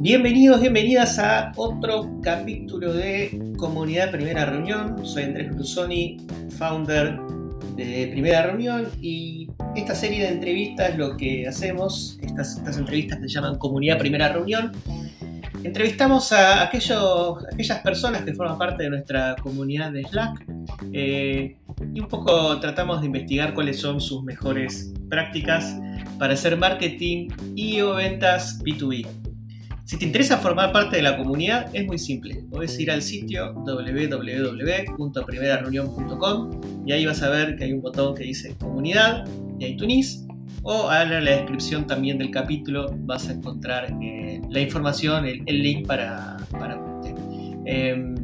Bienvenidos, bienvenidas a otro capítulo de Comunidad Primera Reunión. Soy Andrés Brusoni, founder de Primera Reunión y esta serie de entrevistas lo que hacemos, estas entrevistas se llaman Comunidad Primera Reunión. Entrevistamos a aquellos, aquellas personas que forman parte de nuestra comunidad de Slack eh, y un poco tratamos de investigar cuáles son sus mejores prácticas para hacer marketing y o ventas B2B. Si te interesa formar parte de la comunidad, es muy simple. Puedes ir al sitio www.primerareunión.com y ahí vas a ver que hay un botón que dice comunidad y ahí tunís. O en la descripción también del capítulo vas a encontrar eh, la información, el, link para, para eh,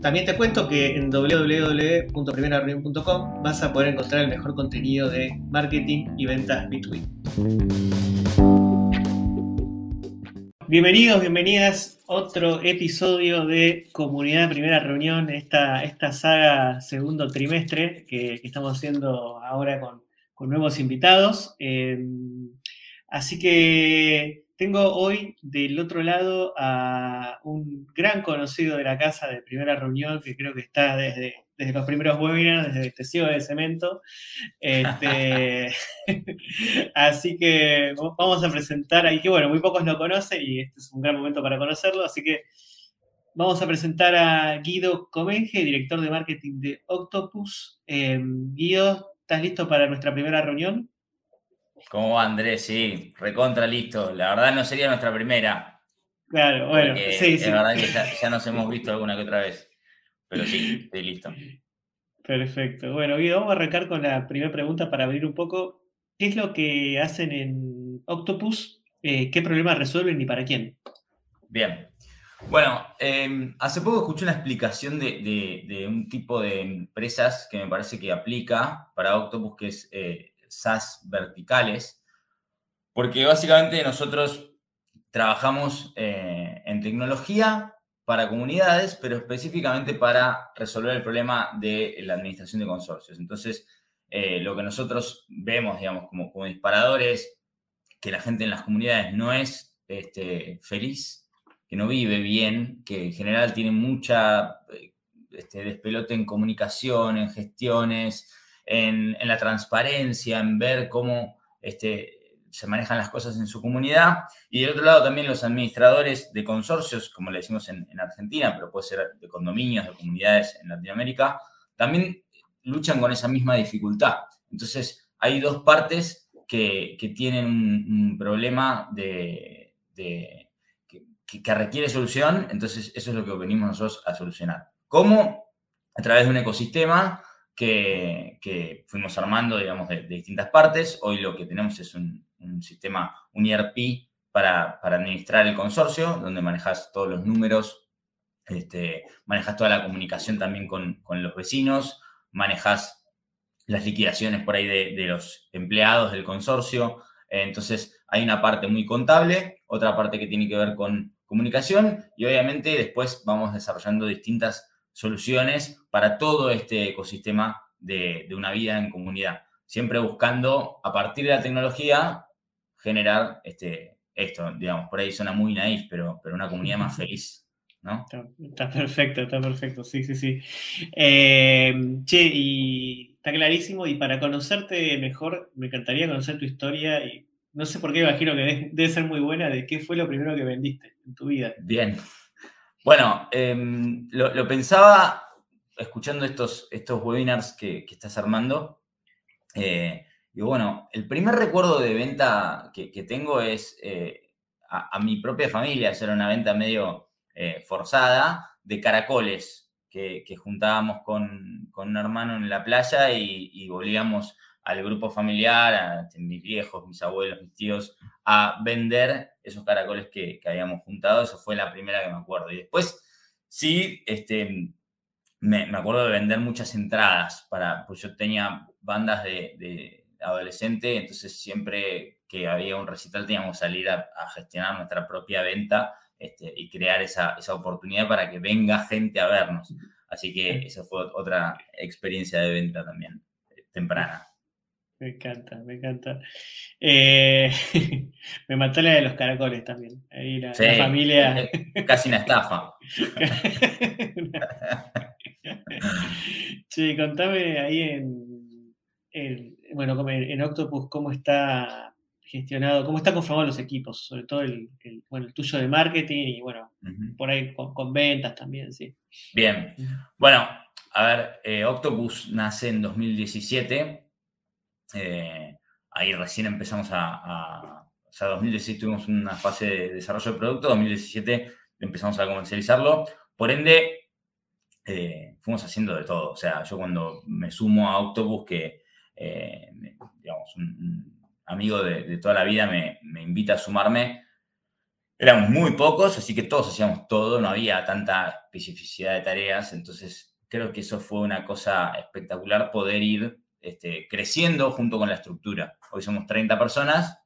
también te cuento que en www.primerareunión.com vas a poder encontrar el mejor contenido de marketing y ventas B2B. Bienvenidos, bienvenidas. Otro episodio de Comunidad Primera Reunión, esta, esta saga segundo trimestre que, estamos haciendo ahora con, nuevos invitados. Em, así que tengo hoy del otro lado a un gran conocido de la casa de Primera Reunión que creo que está desde desde los primeros webinars, desde Testigo de Cemento. Este, así que vamos a presentar ahí, que bueno, muy pocos lo conocen y este es un gran momento para conocerlo, así que vamos a presentar a Guido Comenge, director de marketing de Octopus. Em, Guido, ¿estás listo para nuestra primera reunión? ¿Cómo va Andrés? Sí, recontra listo. La verdad no sería nuestra primera. Claro, bueno, sí, sí. La verdad que ya nos hemos visto alguna que otra vez. Pero sí, estoy listo. Perfecto. Bueno, Guido, vamos a arrancar con la primera pregunta para abrir un poco. ¿Qué es lo que hacen en Octopus? Eh, ¿Qué problemas resuelven y para quién? Bien. Bueno, em, hace poco escuché una explicación de, un tipo de empresas que me parece que aplica para Octopus, que es eh, SaaS verticales, porque básicamente nosotros trabajamos eh, en tecnología para comunidades, pero específicamente para resolver el problema de la administración de consorcios. Entonces, eh, lo que nosotros vemos, digamos, como, como disparadores, que la gente en las comunidades no es este, feliz, que no vive bien, que en general tiene mucha eh, este, despelote en comunicación, en gestiones, en, la transparencia, en ver cómo este, se manejan las cosas en su comunidad. Y del otro lado también los administradores de consorcios, como le decimos en, Argentina, pero puede ser de condominios, de comunidades en Latinoamérica, también luchan con esa misma dificultad. Entonces, hay dos partes que, tienen un, problema de, que, requiere solución, entonces eso es lo que venimos nosotros a solucionar. ¿Cómo? A través de un ecosistema que, fuimos armando, digamos, de, distintas partes. Hoy lo que tenemos es un, sistema, un ERP para, administrar el consorcio, donde manejas todos los números, este, manejas toda la comunicación también con, los vecinos, manejas las liquidaciones por ahí de, los empleados del consorcio. entonces, hay una parte muy contable, otra parte que tiene que ver con comunicación y obviamente después vamos desarrollando distintas soluciones para todo este ecosistema de, de una vida en comunidad. Siempre buscando, a partir de la tecnología, generar este, esto, digamos, por ahí suena muy naif, pero, pero una comunidad más feliz. ¿no? Está, perfecto, está perfecto, sí, sí, sí. Eh, che, y está clarísimo, y para conocerte mejor, me encantaría conocer tu historia, y no sé por qué imagino que debe, ser muy buena, de qué fue lo primero que vendiste en tu vida. Bien. Bueno, em, lo, pensaba escuchando estos, estos webinars que, que estás armando. Eh, y bueno, el primer recuerdo de venta que, tengo es eh, a, mi propia familia, hacer una venta medio eh, forzada de caracoles que, juntábamos con, un hermano en la playa y, volvíamos al grupo familiar, a, mis viejos, mis abuelos, mis tíos, a vender esos caracoles que, habíamos juntado. Eso fue la primera que me acuerdo. Y después, sí, este, me, acuerdo de vender muchas entradas para, pues yo tenía bandas de adolescente, entonces siempre que había un recital teníamos que salir a, gestionar nuestra propia venta este, y crear esa, oportunidad para que venga gente a vernos. Así que esa fue otra experiencia de venta también, eh, temprana. Me encanta, me encanta. Eh, me mató la de los caracoles también. Ahí la, familia. Casi una estafa. sí, contame ahí en, bueno, en Octopus cómo está gestionado, cómo está conformado los equipos, sobre todo el, bueno, el tuyo de marketing y bueno, por ahí con, ventas también, sí. Bien, bueno, a ver, eh, Octopus nace en 2017, eh, ahí recién empezamos a, o sea, 2016 tuvimos una fase de desarrollo de producto, 2017 empezamos a comercializarlo, por ende, eh, fuimos haciendo de todo, o sea, yo cuando me sumo a Octopus, que, digamos, un amigo de, toda la vida, me, invita a sumarme. Éramos muy pocos, así que todos hacíamos todo, no había tanta especificidad de tareas, entonces creo que eso fue una cosa espectacular poder ir este, creciendo junto con la estructura. Hoy somos 30 personas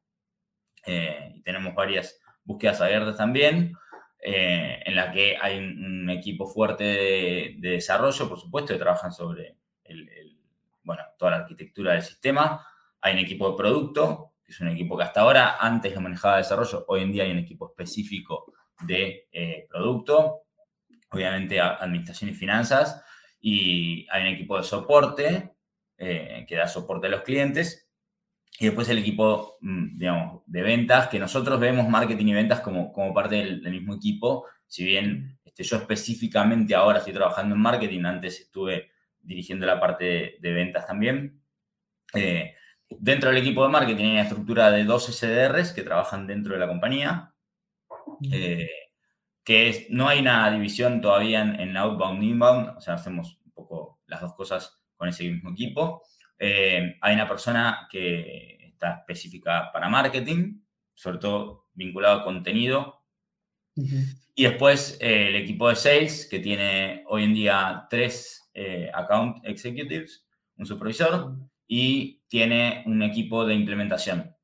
eh, y tenemos varias búsquedas abiertas también, eh, en la que hay un, equipo fuerte de, desarrollo, por supuesto, que trabajan sobre toda la arquitectura del sistema, hay un equipo de producto, que es un equipo que hasta ahora antes lo manejaba desarrollo, hoy en día hay un equipo específico de eh, producto, obviamente administración y finanzas, y hay un equipo de soporte eh, que da soporte a los clientes, y después el equipo, mm, digamos, de ventas, que nosotros vemos marketing y ventas como, como parte del, mismo equipo, si bien este, yo específicamente ahora estoy trabajando en marketing, antes estuve dirigiendo la parte de, ventas también. Eh, Dentro del equipo de marketing hay una estructura de dos SDRs que trabajan dentro de la compañía, eh, que no hay una división todavía en, outbound inbound, o sea, hacemos un poco las dos cosas con ese mismo equipo. Eh, hay una persona que está específica para marketing, sobre todo vinculado a contenido. Y después eh, el equipo de sales, que tiene hoy en día tres account executives, un supervisor, y tiene un equipo de implementación,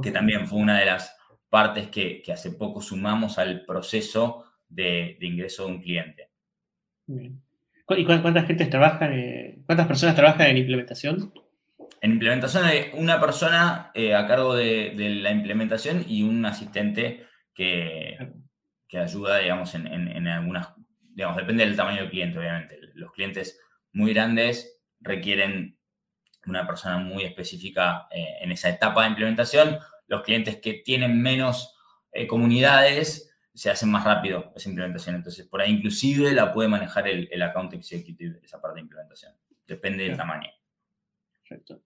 que también fue una de las partes que, hace poco sumamos al proceso de, ingreso de un cliente. ¿Y cuántas gente trabajan, eh, cuántas personas trabajan en implementación? En implementación hay una persona eh, a cargo de, la implementación y un asistente que, que ayuda, digamos, en, en, algunas, digamos, depende del tamaño del cliente, obviamente. Los clientes muy grandes requieren una persona muy específica eh, en esa etapa de implementación. Los clientes que tienen menos comunidades se hacen más rápido esa implementación. Entonces, por ahí inclusive la puede manejar el, el account executive, esa parte de implementación. Depende del tamaño. Perfecto.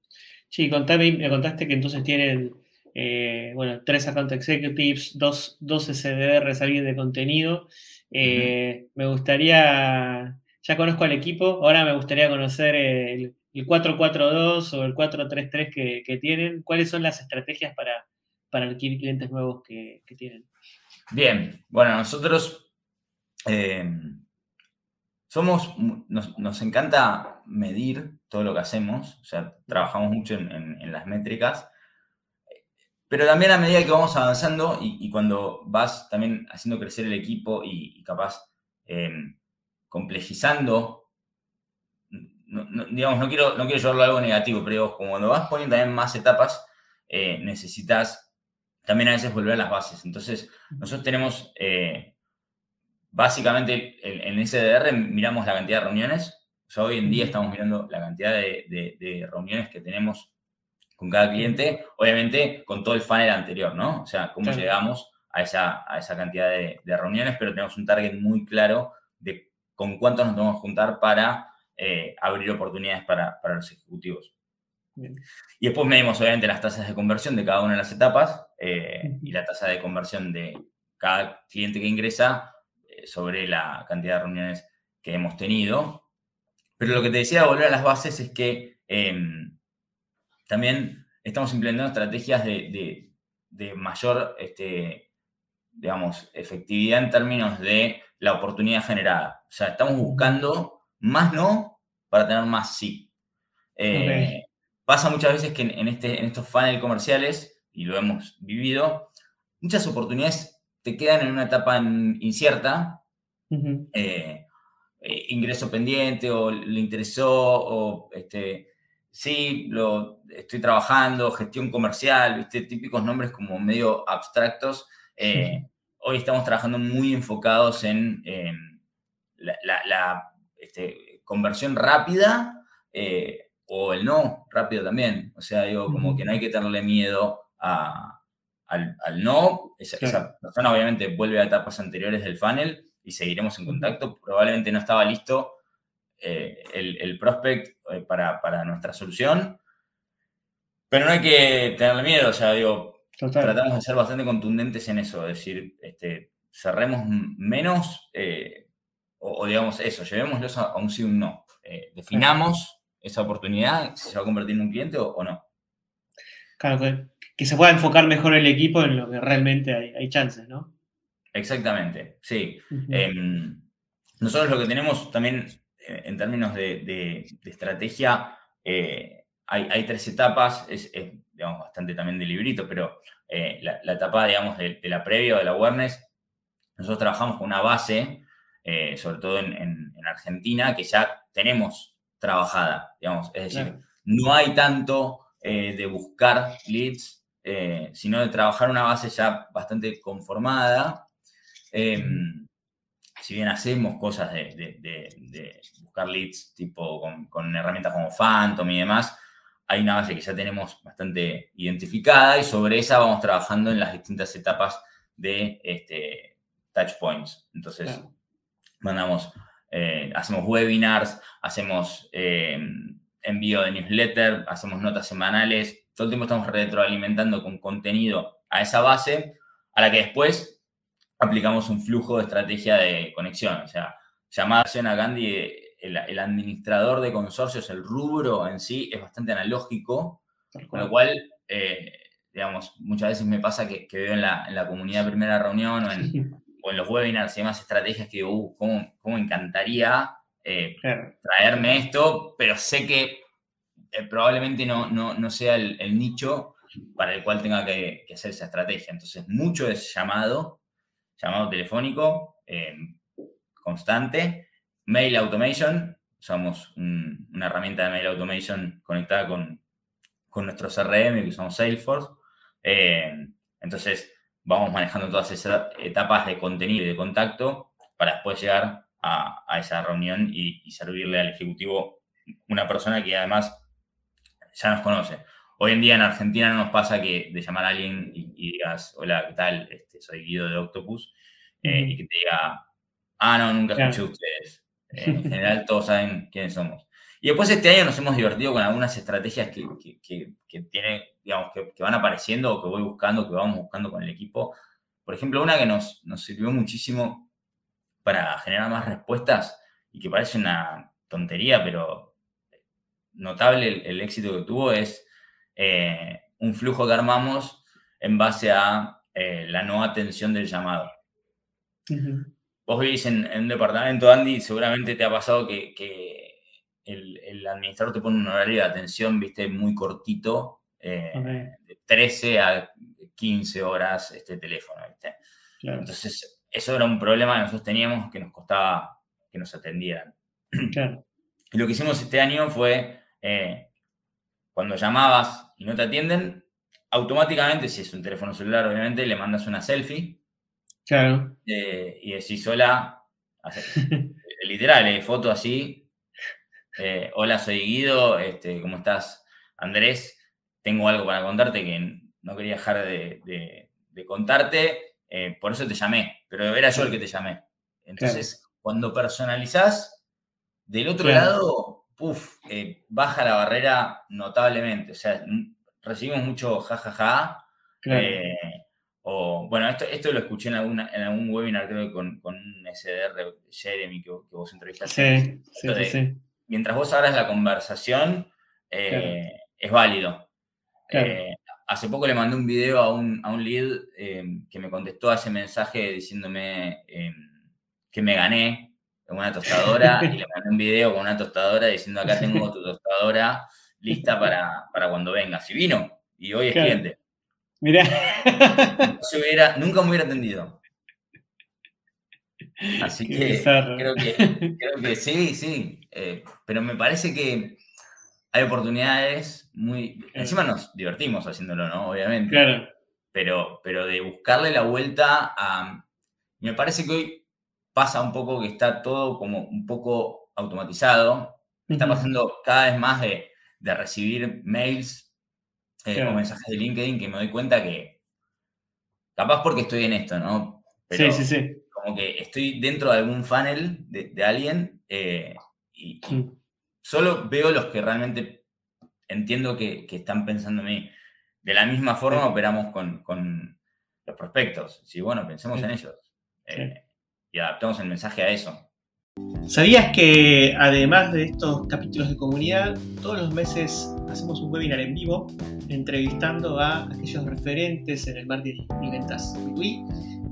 Sí, contame, me contaste que entonces tienen, eh, bueno, tres account executives, dos, dos SDRs, alguien de contenido. Me gustaría, ya conozco al equipo, ahora me gustaría conocer el, el 442 o el 433 que, que tienen? ¿Cuáles son las estrategias para, para adquirir clientes nuevos que, tienen? Bien, bueno, nosotros eh, somos, nos, encanta medir todo lo que hacemos, o sea, trabajamos mucho en, las métricas, pero también a medida que vamos avanzando y, cuando vas también haciendo crecer el equipo y, capaz eh, complejizando digamos, no quiero, no quiero llevarlo a algo negativo, pero como cuando vas poniendo también más etapas, eh, necesitas también a veces volver a las bases. Entonces, nosotros tenemos, eh, básicamente, en SDR miramos la cantidad de reuniones. O sea, hoy en día estamos mirando la cantidad de, reuniones que tenemos con cada cliente, obviamente con todo el funnel anterior, ¿no? O sea, cómo llegamos a esa, a esa cantidad de, reuniones, pero tenemos un target muy claro de con cuántos nos tenemos que juntar para eh, abrir oportunidades para, los ejecutivos. Y después medimos obviamente las tasas de conversión de cada una de las etapas eh, y la tasa de conversión de cada cliente que ingresa eh, sobre la cantidad de reuniones que hemos tenido. Pero lo que te decía de volver a las bases es que em, también estamos implementando estrategias de, mayor, este, digamos, efectividad en términos de la oportunidad generada. O sea, estamos buscando más no para tener más sí. Eh, pasa muchas veces que en, este, en estos funnels comerciales, y lo hemos vivido, muchas oportunidades te quedan en una etapa incierta, eh, eh, ingreso pendiente o le interesó o este, sí, lo estoy trabajando, gestión comercial, ¿viste? típicos nombres como medio abstractos. Eh, hoy estamos trabajando muy enfocados en la, este, conversión rápida o el no rápido también. O sea, digo, como que no hay que tenerle miedo al, no. Esa, esa, persona obviamente vuelve a etapas anteriores del funnel y seguiremos en contacto. Probablemente no estaba listo eh, el, prospect eh, para, nuestra solución. Pero no hay que tenerle miedo, o sea, digo, tratamos de ser bastante contundentes en eso, es decir, este, cerremos menos, eh, o, digamos eso, llevémoslos a, un sí o un no. definamos esa oportunidad, si se va a convertir en un cliente o, no. Claro, que, se pueda enfocar mejor el equipo en lo que realmente hay, chances, ¿no? Exactamente, sí. Em, nosotros lo que tenemos también en términos de, estrategia, eh, hay, tres etapas, es, digamos, bastante también de librito, pero eh, la, etapa, digamos, de, la previa o de la awareness, nosotros trabajamos con una base, eh, sobre todo en, Argentina, que ya tenemos trabajada, digamos, es decir, no hay tanto de buscar leads, sino de trabajar una base ya bastante conformada. Em, si bien hacemos cosas de, buscar leads tipo con, herramientas como Phantom y demás, hay una base que ya tenemos bastante identificada y sobre esa vamos trabajando en las distintas etapas de este, touch points. Entonces, mandamos, eh, hacemos webinars, hacemos eh, envío de newsletter, hacemos notas semanales, todo el tiempo estamos retroalimentando con contenido a esa base, a la que después aplicamos un flujo de estrategia de conexión. O sea, llamada a Gandhi, el, administrador de consorcios, el rubro en sí, es bastante analógico, con lo cual, eh, digamos, muchas veces me pasa que, veo en la, en la, comunidad primera reunión o en, los webinars y demás estrategias que digo, uh, ¿cómo, cómo encantaría eh, traerme esto? Pero sé que eh, probablemente no, no, sea el, nicho para el cual tenga que, que hacer esa estrategia. Entonces, mucho es llamado, llamado telefónico eh, constante, mail automation, usamos una herramienta de mail automation conectada con, nuestro CRM que usamos Salesforce. Entonces, vamos manejando todas esas etapas de contenido y de contacto para después llegar a, esa reunión y, servirle al ejecutivo una persona que además ya nos conoce. Hoy en día en Argentina no nos pasa que de llamar a alguien y, digas, hola, ¿qué tal? Este, soy Guido de Octopus, eh, y que te diga, ah, no, nunca escuché ustedes. Eh, en general todos saben quiénes somos. Y después este año nos hemos divertido con algunas estrategias que, que, que, tiene, digamos, que, van apareciendo o que voy buscando, que vamos buscando con el equipo. Por ejemplo, una que nos, nos sirvió muchísimo para generar más respuestas y que parece una tontería, pero notable el, éxito que tuvo es eh, un flujo que armamos en base a eh, la no atención del llamado. Vos vivís en, un departamento, Andy, seguramente te ha pasado que, el, administrador te pone un horario de atención, viste, muy cortito, eh, de 13 a 15 horas este teléfono, ¿viste? Entonces, eso era un problema que nosotros teníamos que nos costaba que nos atendieran. Y lo que hicimos este año fue cuando llamabas y no te atienden, automáticamente, si es un teléfono celular, obviamente, le mandas una selfie. Claro. Eh, y decís, hola, literal, eh, foto así. Eh, hola, soy Guido, este, ¿cómo estás, Andrés? Tengo algo para contarte que no quería dejar de, contarte, por eso te llamé, pero era yo el que te llamé. Entonces, cuando personalizás, del otro lado puff, eh, baja la barrera notablemente. O sea, recibimos mucho jajaja. Eh, o, bueno, esto, esto lo escuché en, alguna, en algún webinar, creo que con, con un SDR, Jeremy, que, vos entrevistaste. Sí, sí, sí, Mientras vos abras la conversación, eh, es válido. hace poco le mandé un video a un, a un lead que me contestó a ese mensaje diciéndome que me gané en una tostadora y le mandé un video con una tostadora diciendo acá tengo tu tostadora lista para, cuando vengas. Y vino, y hoy es cliente. Mira. nunca me hubiera atendido. Así que creo, que creo, que sí, sí. Eh, pero me parece que hay oportunidades muy... Encima nos divertimos haciéndolo, ¿no? Obviamente. Claro. Pero, pero de buscarle la vuelta a... Me parece que hoy pasa un poco que está todo como un poco automatizado. Está pasando cada vez más de, recibir mails eh, o mensajes de LinkedIn que me doy cuenta que, capaz porque estoy en esto, ¿no? sí, sí, sí. Como que estoy dentro de algún funnel de, alguien eh, y, solo veo los que realmente entiendo que, están pensando en mí. De la misma forma operamos con, los prospectos. Sí, bueno, pensemos en ellos. Eh, y adaptamos el mensaje a eso. ¿Sabías que además de estos capítulos de comunidad, todos los meses hacemos un webinar en vivo entrevistando a aquellos referentes en el marketing y ventas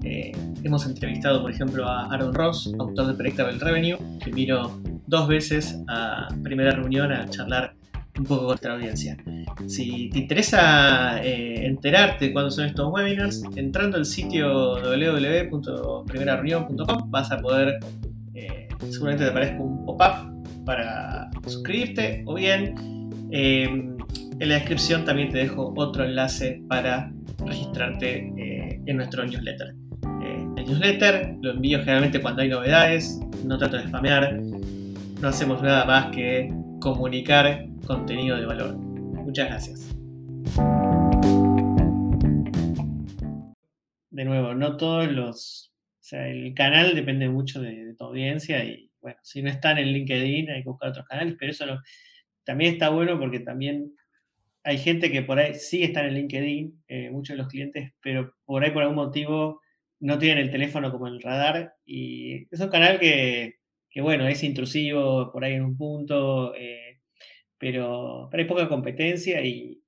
eh, hemos entrevistado, por ejemplo, a Aaron Ross, autor de Predictable Revenue, que vino dos veces a primera reunión a charlar un poco con nuestra audiencia. Si te interesa eh, enterarte de cuándo son estos webinars, entrando al sitio www.primerareunión.com vas a poder, eh, seguramente te aparezca un pop-up para suscribirte o bien en la descripción también te dejo otro enlace para registrarte en nuestro newsletter newsletter, lo envío generalmente cuando hay novedades, no trato de spamear, no hacemos nada más que comunicar contenido de valor. Muchas gracias. De nuevo, no todos los... O sea, el canal depende mucho de, tu audiencia y bueno, si no están en LinkedIn hay que buscar otros canales, pero eso también está bueno porque también hay gente que por ahí sí están en LinkedIn, eh, muchos de los clientes, pero por ahí por algún motivo no tienen el teléfono como el radar y es un canal que, bueno, es intrusivo por ahí en un punto, eh, pero, hay poca competencia y,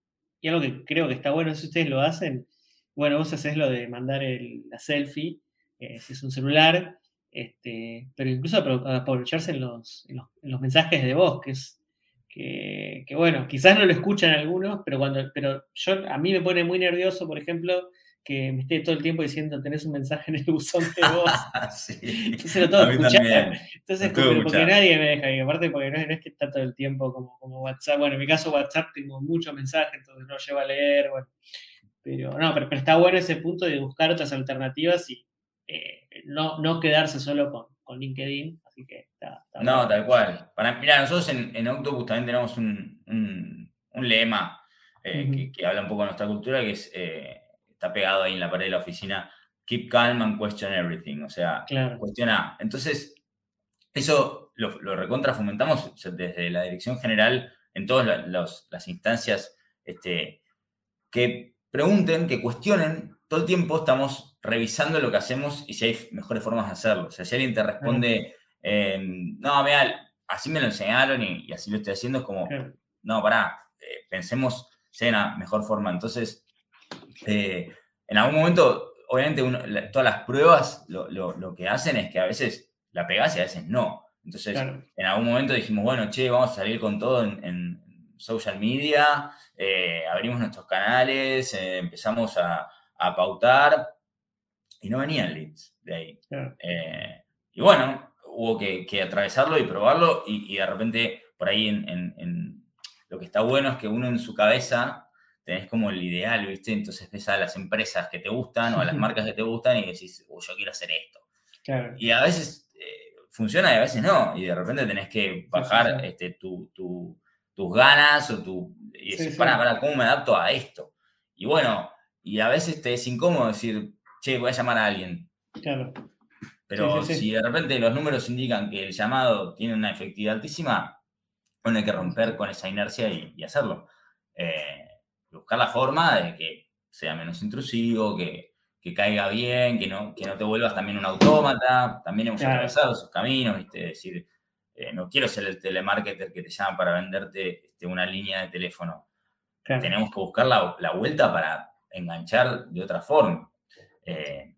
algo que creo que está bueno si ustedes lo hacen, bueno, vos haces lo de mandar la selfie, eh, si es un celular, este, pero incluso aprovecharse en los, mensajes de voz, que es que, bueno, quizás no lo escuchan algunos, pero cuando, pero yo a mí me pone muy nervioso, por ejemplo, que me esté todo el tiempo diciendo tenés un mensaje en el buzón de voz. Entonces lo tengo que escuchar. Entonces, porque nadie me deja. Y aparte, porque no, es que está todo el tiempo como, como WhatsApp. Bueno, en mi caso, WhatsApp tengo muchos mensajes, entonces no llevo a leer. Bueno. Pero no, pero, está bueno ese punto de buscar otras alternativas y eh, no, no quedarse solo con, con LinkedIn. Así que está, No, tal cual. Para, mira, nosotros en, en Octopus también tenemos un, un, un lema eh, que, que, habla un poco de nuestra cultura, que es. Eh, está pegado ahí en la pared de la oficina, keep calm and question everything, o sea, cuestiona. Entonces, eso lo, lo, recontra fomentamos desde la dirección general en todas las instancias este, que pregunten, que cuestionen. Todo el tiempo estamos revisando lo que hacemos y si hay mejores formas de hacerlo. O sea, si alguien te responde, no, mira, así me lo enseñaron y, así lo estoy haciendo, es como, no, pará, eh, pensemos si hay una mejor forma. Entonces, eh, en algún momento, obviamente, todas las pruebas lo, que hacen es que a veces la pegás y a veces no. Entonces, en algún momento dijimos, bueno, che, vamos a salir con todo en, social media, eh, abrimos nuestros canales, eh, empezamos a, pautar y no venían leads de ahí. y bueno, hubo que, atravesarlo y probarlo y, de repente por ahí en, lo que está bueno es que uno en su cabeza tenés como el ideal, ¿viste? Entonces ves a las empresas que te gustan o a las marcas que te gustan y decís, yo quiero hacer esto. Y a veces eh, funciona y a veces no. Y de repente tenés que bajar Este, tus ganas o tu... Y decir, para, para, ¿cómo me adapto a esto? Y bueno, y a veces te es incómodo decir, che, voy a llamar a alguien. Claro. Pero si de repente los números indican que el llamado tiene una efectividad altísima, bueno, hay que romper con esa inercia y, hacerlo. Eh, buscar la forma de que sea menos intrusivo, que, caiga bien, que no, que no te vuelvas también un autómata. También hemos atravesado esos caminos, ¿viste? Es decir, eh, no quiero ser el telemarketer que te llama para venderte este, una línea de teléfono. Tenemos que buscar la, vuelta para enganchar de otra forma. Eh,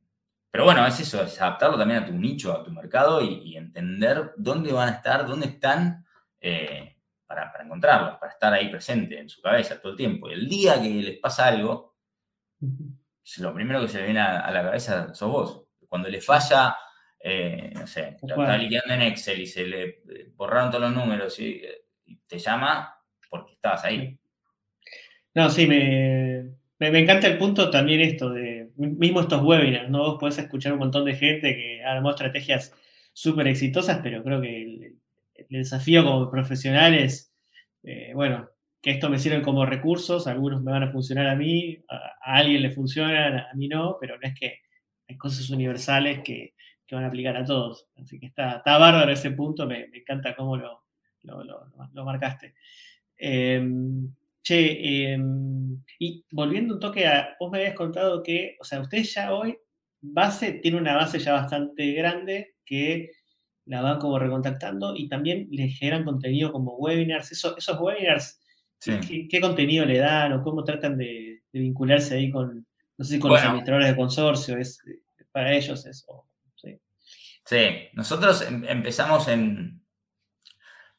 pero bueno, es eso, es adaptarlo también a tu nicho, a tu mercado y, entender dónde van a estar, dónde están eh, para, encontrarlos, para estar ahí presente en su cabeza todo el tiempo. Y el día que les pasa algo, lo primero que se le viene a, la cabeza sos vos. Cuando le falla, eh, no sé, está liquidando en Excel y se le borraron todos los números y, te llama, porque estabas ahí. No, sí, me, me, encanta el punto también esto de, mismo estos webinars, ¿no? Vos podés escuchar un montón de gente que armó estrategias súper exitosas, pero creo que el, desafío como profesional es, eh, bueno, que esto me sirven como recursos, algunos me van a funcionar a mí, a, alguien le funcionan, a mí no, pero no es que hay cosas universales que, van a aplicar a todos. Así que está, está bárbaro ese punto, me, encanta cómo lo, lo, marcaste. Em, che, em, y volviendo un toque a, vos me habías contado que, o sea, ustedes ya hoy, base, tiene una base ya bastante grande que la van como recontactando y también le generan contenido como webinars. esos webinars ¿Qué, contenido le dan o cómo tratan de, vincularse ahí con, no sé si con los administradores de consorcio? Es, para ellos eso. Sí, sí. nosotros em, empezamos en,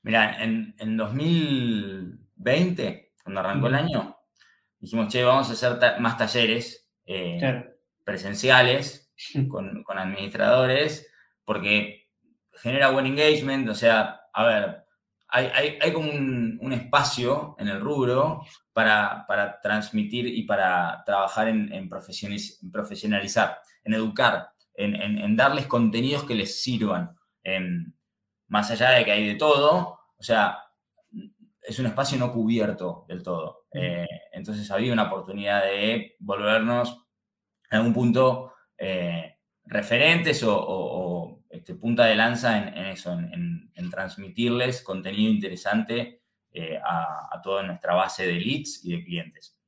mira, en, 2020, cuando arrancó el año, dijimos, che, vamos a hacer más talleres eh, presenciales con, con administradores, porque genera buen engagement, o sea, a ver, hay, como un, espacio en el rubro para, transmitir y para trabajar en, profesionalizar, en educar, en, darles contenidos que les sirvan. más allá de que hay de todo, o sea, es un espacio no cubierto del todo. Eh, entonces había una oportunidad de volvernos en algún punto eh, referentes o este, punta de lanza en, eso, en, transmitirles contenido interesante eh, a, toda nuestra base de leads y de clientes.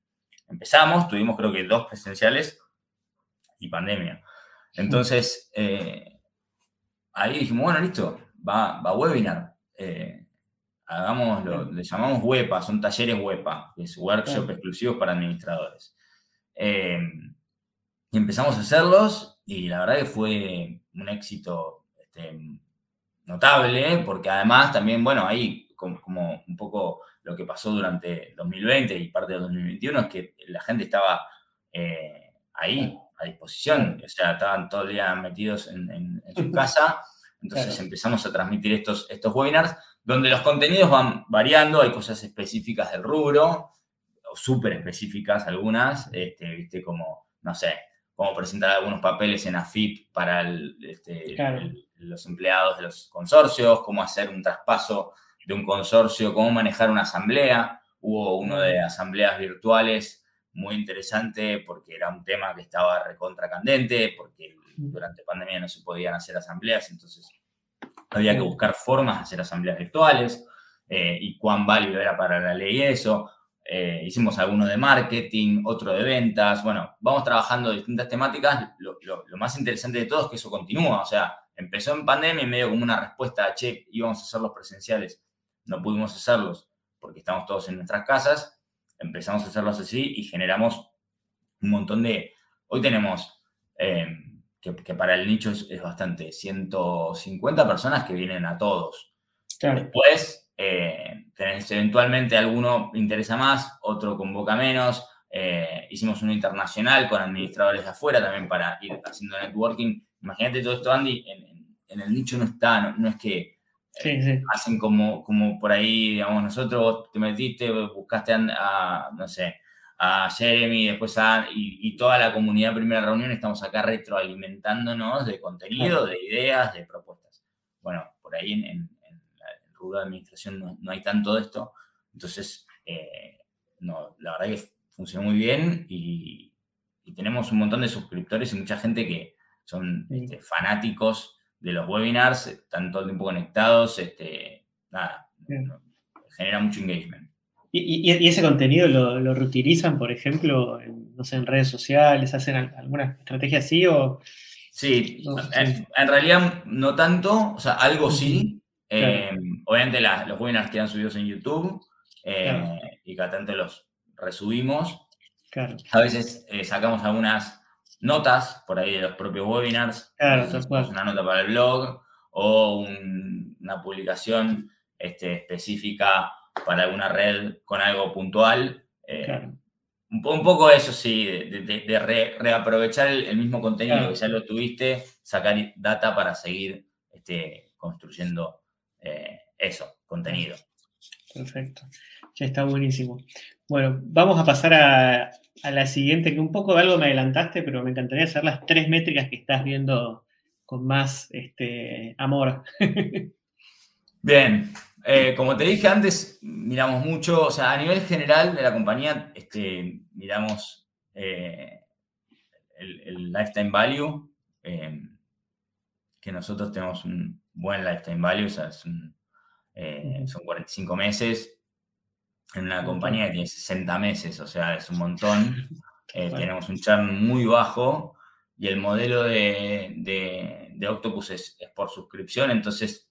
Empezamos, tuvimos creo que dos presenciales y pandemia. Entonces, eh, ahí dijimos, bueno, listo, va, va webinar. Eh, hagámoslo, le llamamos WEPA, son talleres WEPA, que es workshop exclusivos para administradores. y empezamos a hacerlos y la verdad que fue un éxito este, notable, porque además también, bueno, ahí como, un poco lo que pasó durante 2020 y parte de 2021 es que la gente estaba eh, ahí a disposición, o sea, estaban todo el día metidos en, su casa, entonces empezamos a transmitir estos, estos webinars donde los contenidos van variando, hay cosas específicas del rubro, o súper específicas algunas, este, viste, como, no sé, cómo presentar algunos papeles en AFIP para este, los empleados de los consorcios, cómo hacer un traspaso de un consorcio, cómo manejar una asamblea. Hubo uno de asambleas virtuales muy interesante porque era un tema que estaba recontra candente, porque durante pandemia no se podían hacer asambleas, entonces había que buscar formas de hacer asambleas virtuales eh, y cuán válido era para la ley eso. Eh, hicimos alguno de marketing, otro de ventas. Bueno, vamos trabajando distintas temáticas. Lo, más interesante de todo es que eso continúa. O sea, empezó en pandemia y medio como una respuesta a, che, íbamos a hacerlos presenciales. No pudimos hacerlos porque estamos todos en nuestras casas. Empezamos a hacerlos así y generamos un montón de... Hoy tenemos, eh, que, para el nicho es, bastante, 150 personas que vienen a todos. Después eh, eventualmente alguno interesa más, otro convoca menos. Eh, hicimos uno internacional con administradores de afuera también para ir haciendo networking. Imagínate todo esto, Andy, en, el nicho no está, no, es que eh, hacen como, como por ahí, digamos, nosotros te metiste, buscaste a, no sé, a Jeremy, después a, y, toda la comunidad primera reunión, estamos acá retroalimentándonos de contenido, de ideas, de propuestas. Bueno, por ahí en rubro de administración no, hay tanto de esto. Entonces, eh, no, la verdad que funcionó muy bien y, tenemos un montón de suscriptores y mucha gente que son este, fanáticos de los webinars, están todo el tiempo conectados, este, nada, genera mucho engagement. ¿Y, ese contenido lo, reutilizan, por ejemplo, en, no sé, en redes sociales? ¿Hacen alguna estrategia así o...? Sí, en, realidad no tanto, o sea, algo sí, Em, obviamente los webinars quedan subidos en YouTube eh, y cada tanto los resubimos. A veces eh, sacamos algunas notas por ahí de los propios webinars. una nota para el blog o una publicación este, específica para alguna red con algo puntual. Eh, un, poco eso sí, de, reaprovechar el, mismo contenido que ya lo tuviste, sacar data para seguir este, construyendo eh, eso, contenido. Perfecto. Ya está buenísimo. Bueno, vamos a pasar a, la siguiente, que un poco de algo me adelantaste, pero me encantaría hacer las tres métricas que estás viendo con más este, amor. Bien, eh, como te dije antes, miramos mucho, o sea, a nivel general de la compañía, este, miramos eh, el, lifetime value, eh, que nosotros tenemos un buen lifetime value, o sea, son 45 meses, en una compañía que tiene 60 meses, o sea, es un montón. Tenemos un churn muy bajo y el modelo de, Octopus es, por suscripción, entonces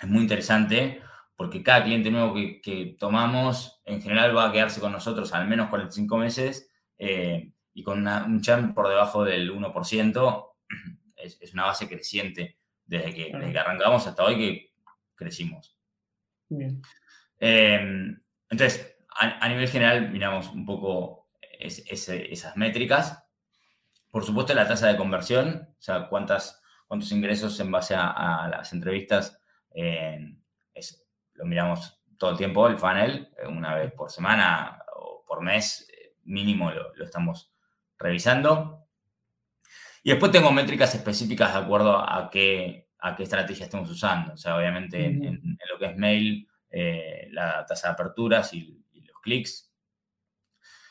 es muy interesante porque cada cliente nuevo que, tomamos en general va a quedarse con nosotros al menos 45 meses eh, y con un churn por debajo del 1%. Es, una base creciente desde que, arrancamos hasta hoy que crecimos. Em, entonces, a, nivel general miramos un poco esas métricas. Por supuesto, la tasa de conversión, o sea, cuántas, cuántos ingresos en base a las entrevistas lo miramos todo el tiempo, el funnel, eh, una vez por semana o por mes, eh, mínimo lo, estamos revisando. Y después tengo métricas específicas de acuerdo a qué, a qué estrategia estamos usando. O sea, obviamente en, lo que es mail, eh, la tasa de aperturas y, los clics,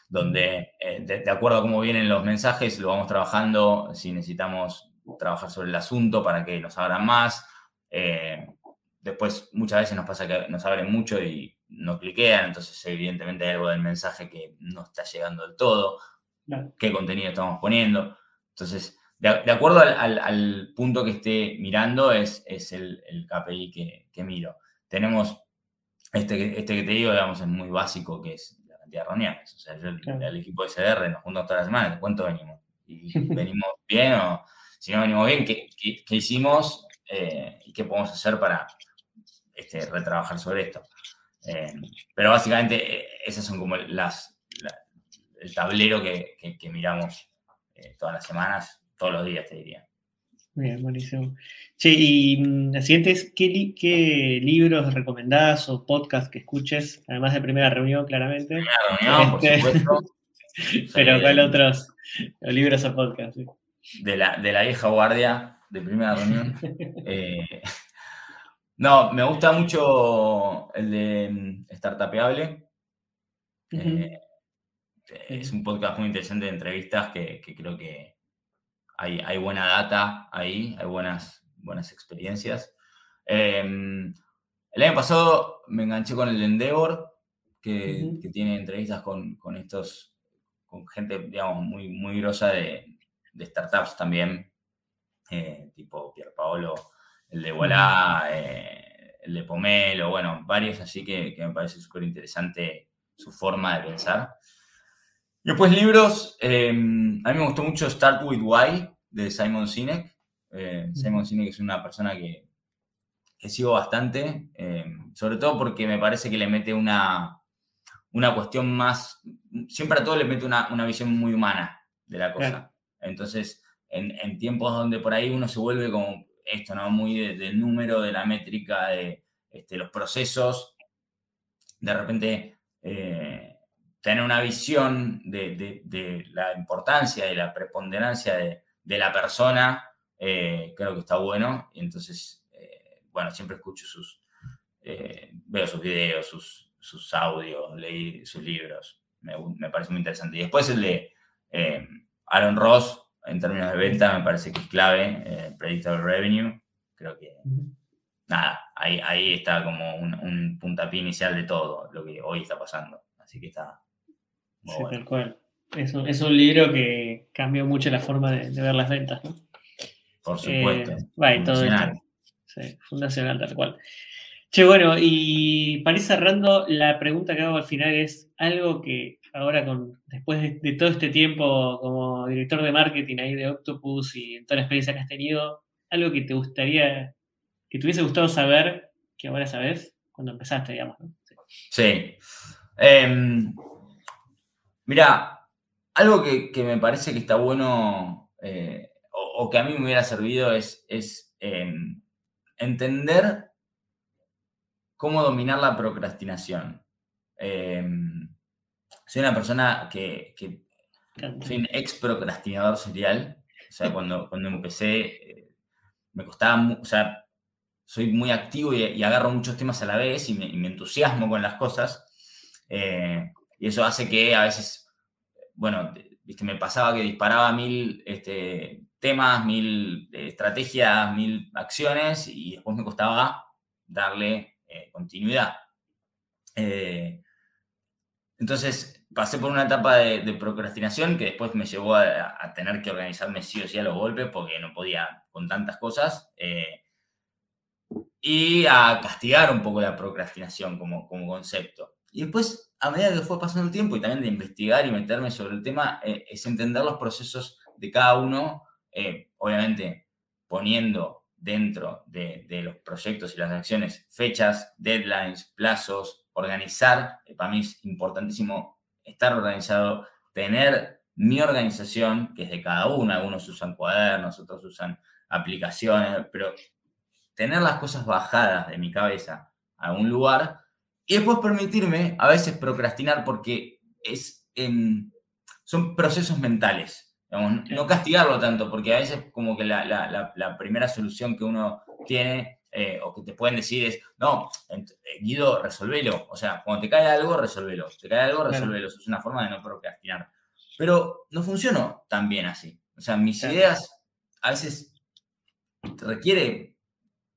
donde de, acuerdo a cómo vienen los mensajes, lo vamos trabajando, si necesitamos trabajar sobre el asunto para que nos abran más. Después muchas veces nos pasa que nos abren mucho y no cliquean, entonces evidentemente hay algo del mensaje que no está llegando del todo, qué contenido estamos poniendo. Entonces, de, acuerdo al, punto que esté mirando es, es el, KPI que, miro. Tenemos este, este que te digo, digamos, es muy básico, que es la cantidad de reuniones. O sea, yo, el, equipo de SDR nos juntamos todas las semanas, cuánto venimos? Y venimos bien o si no venimos bien, ¿qué, hicimos eh, y qué podemos hacer para, este, retrabajar sobre esto. Eh, pero básicamente eh, esas son como las, el tablero que, miramos eh, todas las semanas, todos los días, te diría. Bien, buenísimo. Che, y mm, la siguiente es, ¿qué, libros recomendás o podcast que escuches? Además de Primera Reunión, claramente. Primera Reunión, por este, supuesto. Pero ¿cuál otros libros o podcasts? De, la, de la vieja guardia de Primera Reunión. No, me gusta mucho el de mm, Startupeable. Eh, es un podcast muy interesante de entrevistas que, creo que hay, buena data ahí, hay buenas, buenas experiencias. Em, el año pasado me enganché con el Endeavor, que, tiene entrevistas con, estos, con gente, digamos, muy, muy grosa de, startups también, eh, tipo Pierpaolo el de Voilà, eh, el de Pomelo, bueno, varios así que, me parece súper interesante su forma de pensar. Y después libros, em, a mí me gustó mucho Start With Why de Simon Sinek. Eh, Simon Sinek es una persona que, que sigo bastante, em, sobre todo porque me parece que le mete una, una cuestión más, siempre a todo le mete una, visión muy humana de la cosa. Entonces, en, en, tiempos donde por ahí uno se vuelve como esto, ¿no? Muy del número, de la métrica, de este, los procesos. De repente, eh, tener una visión de, la importancia y la preponderancia de, la persona, eh, creo que está bueno. Y entonces, eh, bueno, siempre escucho sus, veo sus videos, sus, sus audios, leí sus libros. Me, me, parece muy interesante. Y después el de Aaron Ross, en términos de venta, me parece que es clave, eh, Predictable Revenue. Creo que, nada, ahí, ahí está como un, puntapié inicial de todo lo que hoy está pasando. Así que está. Sí, tal cual. Es un, es un, libro que cambió mucho la forma de, ver las ventas, ¿no? Por supuesto. Eh, fundacional. Sí, fundacional, tal cual. Che, bueno, y para ir cerrando, la pregunta que hago al final es algo que ahora con, después de, todo este tiempo como director de marketing ahí de Octopus y en toda la experiencia que has tenido, algo que te gustaría, que te hubiese gustado saber, que ahora sabes, cuando empezaste, digamos. Sí. Em, mira, algo que, me parece que está bueno eh, o, que a mí me hubiera servido es, es em, entender cómo dominar la procrastinación. Em, soy una persona que, soy un ex procrastinador serial. O sea, cuando, cuando empecé, eh, me costaba, o sea, soy muy activo y, agarro muchos temas a la vez y me, entusiasmo con las cosas. Eh, y eso hace que a veces, bueno, me pasaba que disparaba mil este, temas, mil eh, estrategias, mil acciones y después me costaba darle continuidad. entonces, pasé por una etapa de, procrastinación que después me llevó a, tener que organizarme sí o sí a los golpes porque no podía con tantas cosas. Eh, y a castigar un poco la procrastinación como, como concepto. Y después, a medida que fue pasando el tiempo y también de investigar y meterme sobre el tema, eh, es entender los procesos de cada uno, eh, obviamente poniendo dentro de, de, los proyectos y las acciones fechas, deadlines, plazos, organizar. para mí es importantísimo estar organizado, tener mi organización, que es de cada uno, algunos usan cuadernos, otros usan aplicaciones, pero tener las cosas bajadas de mi cabeza a un lugar y después permitirme a veces procrastinar porque es, son procesos mentales. no castigarlo tanto, porque a veces como que la primera solución que uno tiene eh, o que te pueden decir es, no, eh, Guido, resolvelo. O sea, cuando te cae algo, resolvelo. te cae algo, resolvelo. Eso es una forma de no procrastinar. Pero no funcionó tan bien así. O sea, mis ideas a veces requiere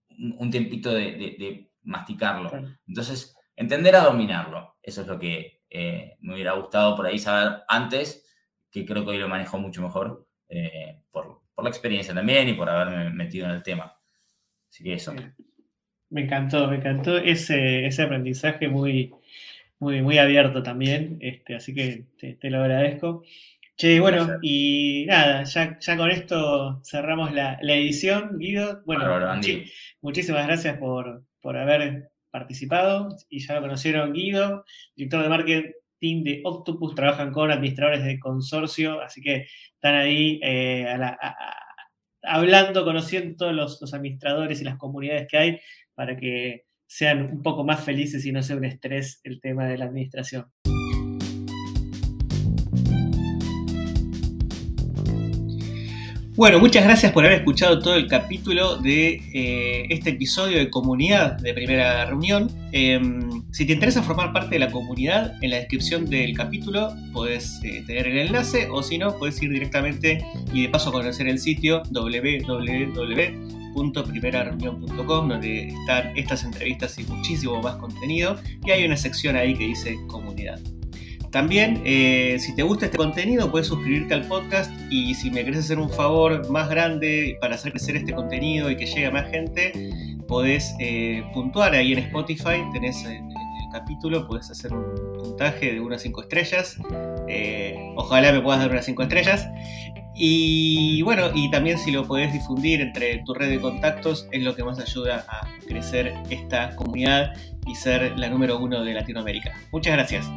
un tiempito de, masticarlo. Entonces, entender a dominarlo. Eso es lo que eh, me hubiera gustado por ahí saber antes, que creo que hoy lo manejo mucho mejor por, por la experiencia también y por haberme metido en el tema. Así que eso. Me encantó, me encantó ese, ese aprendizaje muy, muy, muy abierto también. Este, así que te, lo agradezco. Che, bueno, y nada, ya, ya con esto cerramos la, edición, Guido. Bueno, muchísimas gracias por, por haber participado. Y ya lo conocieron Guido, director de marketing de Octopus, trabajan con administradores de consorcio, así que están ahí eh, hablando, conociendo todos los, administradores y las comunidades que hay para que sean un poco más felices y no sea un estrés el tema de la administración. Bueno, muchas gracias por haber escuchado todo el capítulo de eh, este episodio de comunidad de primera reunión. Em, si te interesa formar parte de la comunidad, en la descripción del capítulo puedes eh, tener el enlace o si no, puedes ir directamente y de paso conocer el sitio www.primerareunión.com donde están estas entrevistas y muchísimo más contenido y hay una sección ahí que dice comunidad. También, eh, si te gusta este contenido, puedes suscribirte al podcast y si me querés hacer un favor más grande para hacer crecer este contenido y que llegue a más gente, podés eh, puntuar ahí en Spotify, tenés en, el capítulo, puedes hacer un puntaje de unas 5 estrellas. Eh, ojalá me puedas dar unas 5 estrellas. Y bueno, y también si lo podés difundir entre tu red de contactos es lo que más ayuda a crecer esta comunidad y ser la número uno de Latinoamérica. Muchas gracias.